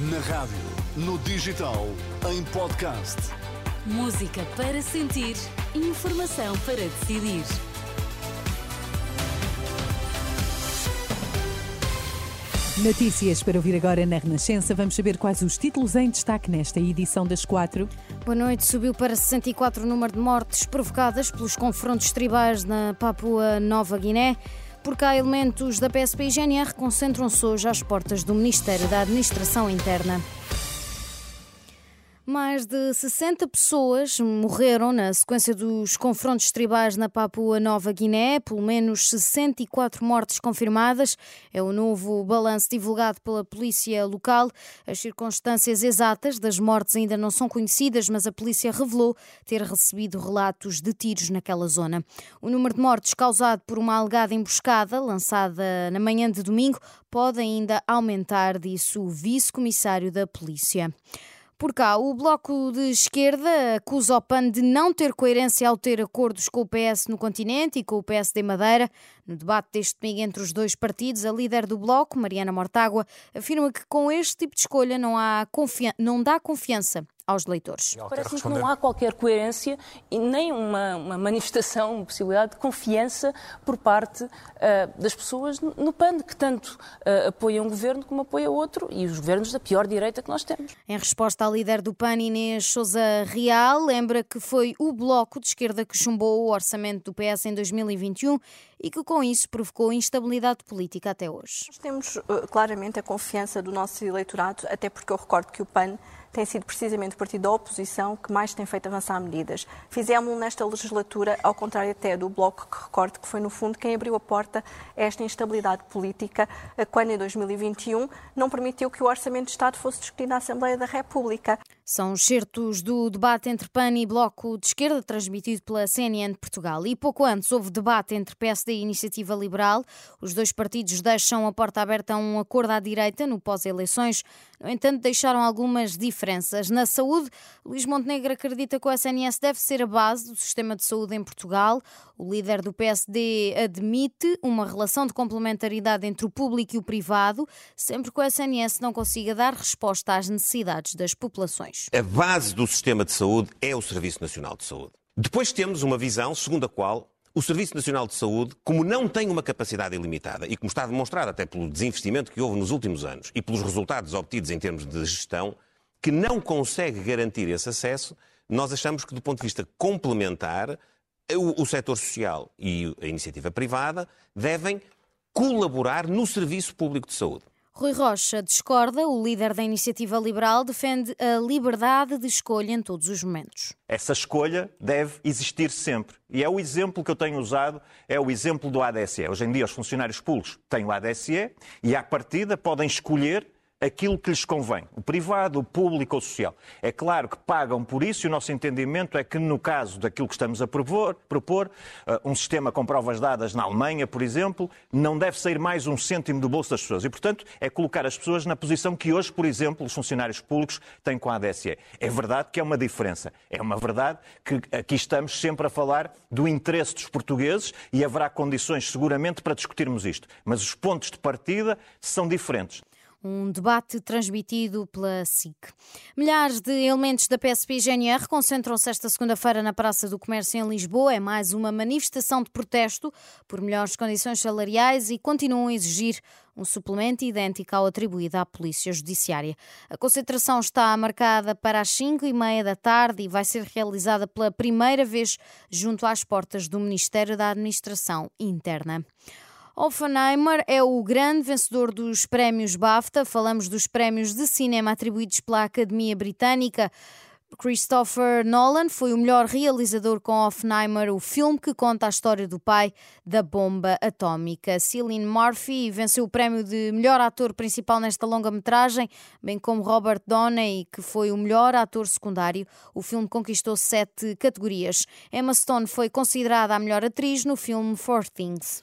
Na rádio, no digital, em podcast. Música para sentir, informação para decidir. Notícias para ouvir agora na Renascença. Vamos saber quais os títulos em destaque nesta edição das quatro. Boa noite. Subiu para 64 o número de mortes provocadas pelos confrontos tribais na Papua Nova Guiné. Por cá, elementos da PSP e GNR concentram-se hoje às portas do Ministério da Administração Interna. Mais de 60 pessoas morreram na sequência dos confrontos tribais na Papua Nova Guiné, pelo menos 64 mortes confirmadas. É o novo balanço divulgado pela polícia local. As circunstâncias exatas das mortes ainda não são conhecidas, mas a polícia revelou ter recebido relatos de tiros naquela zona. O número de mortes causado por uma alegada emboscada lançada na manhã de domingo pode ainda aumentar, disse o vice-comissário da polícia. Por cá, o Bloco de Esquerda acusa o PAN de não ter coerência ao ter acordos com o PS no continente e com o PSD Madeira. No debate deste domingo entre os dois partidos, a líder do Bloco, Mariana Mortágua, afirma que com este tipo de escolha não, há não dá confiança aos leitores. Parece-me que não há qualquer coerência e nem uma, uma manifestação, uma possibilidade de confiança por parte uh, das pessoas no PAN, que tanto uh, apoiam um governo como apoia outro e os governos da pior direita que nós temos. Em resposta à líder do PAN, Inês Souza Real, lembra que foi o Bloco de Esquerda que chumbou o orçamento do PS em 2021 e que com isso provocou instabilidade política até hoje. Nós temos uh, claramente a confiança do nosso eleitorado, até porque eu recordo que o PAN tem sido precisamente partido da oposição que mais tem feito avançar medidas. Fizemos nesta legislatura, ao contrário até do Bloco, que recordo que foi, no fundo, quem abriu a porta a esta instabilidade política, quando, em 2021, não permitiu que o Orçamento de Estado fosse discutido na Assembleia da República. São certos do debate entre PAN e Bloco de Esquerda, transmitido pela CNN de Portugal. E pouco antes houve debate entre PSD e Iniciativa Liberal. Os dois partidos deixam a porta aberta a um acordo à direita no pós-eleições. No entanto, deixaram algumas diferenças. Na saúde, Luís Montenegro acredita que o SNS deve ser a base do sistema de saúde em Portugal. O líder do PSD admite uma relação de complementaridade entre o público e o privado, sempre que o SNS não consiga dar resposta às necessidades das populações. A base do sistema de saúde é o Serviço Nacional de Saúde. Depois temos uma visão segundo a qual o Serviço Nacional de Saúde, como não tem uma capacidade ilimitada e como está demonstrado até pelo desinvestimento que houve nos últimos anos e pelos resultados obtidos em termos de gestão, que não consegue garantir esse acesso, nós achamos que, do ponto de vista complementar, o, o setor social e a iniciativa privada devem colaborar no serviço público de saúde. Rui Rocha discorda, o líder da Iniciativa Liberal defende a liberdade de escolha em todos os momentos. Essa escolha deve existir sempre. E é o exemplo que eu tenho usado, é o exemplo do ADSE. Hoje em dia os funcionários públicos têm o ADSE e à partida podem escolher aquilo que lhes convém, o privado, o público ou o social. É claro que pagam por isso e o nosso entendimento é que, no caso daquilo que estamos a propor, propor uh, um sistema com provas dadas na Alemanha, por exemplo, não deve sair mais um cêntimo do bolso das pessoas. E, portanto, é colocar as pessoas na posição que hoje, por exemplo, os funcionários públicos têm com a ADSE. É verdade que é uma diferença. É uma verdade que aqui estamos sempre a falar do interesse dos portugueses e haverá condições, seguramente, para discutirmos isto. Mas os pontos de partida são diferentes um debate transmitido pela SIC. Milhares de elementos da PSP e GNR concentram-se esta segunda-feira na Praça do Comércio em Lisboa. É mais uma manifestação de protesto por melhores condições salariais e continuam a exigir um suplemento idêntico ao atribuído à Polícia Judiciária. A concentração está marcada para as 5 e meia da tarde e vai ser realizada pela primeira vez junto às portas do Ministério da Administração Interna. Oppenheimer é o grande vencedor dos prémios BAFTA. Falamos dos prémios de cinema atribuídos pela Academia Britânica. Christopher Nolan foi o melhor realizador com Oppenheimer, o filme que conta a história do pai da bomba atómica. Cillian Murphy venceu o prémio de melhor ator principal nesta longa-metragem, bem como Robert Downey, que foi o melhor ator secundário. O filme conquistou sete categorias. Emma Stone foi considerada a melhor atriz no filme Four Things.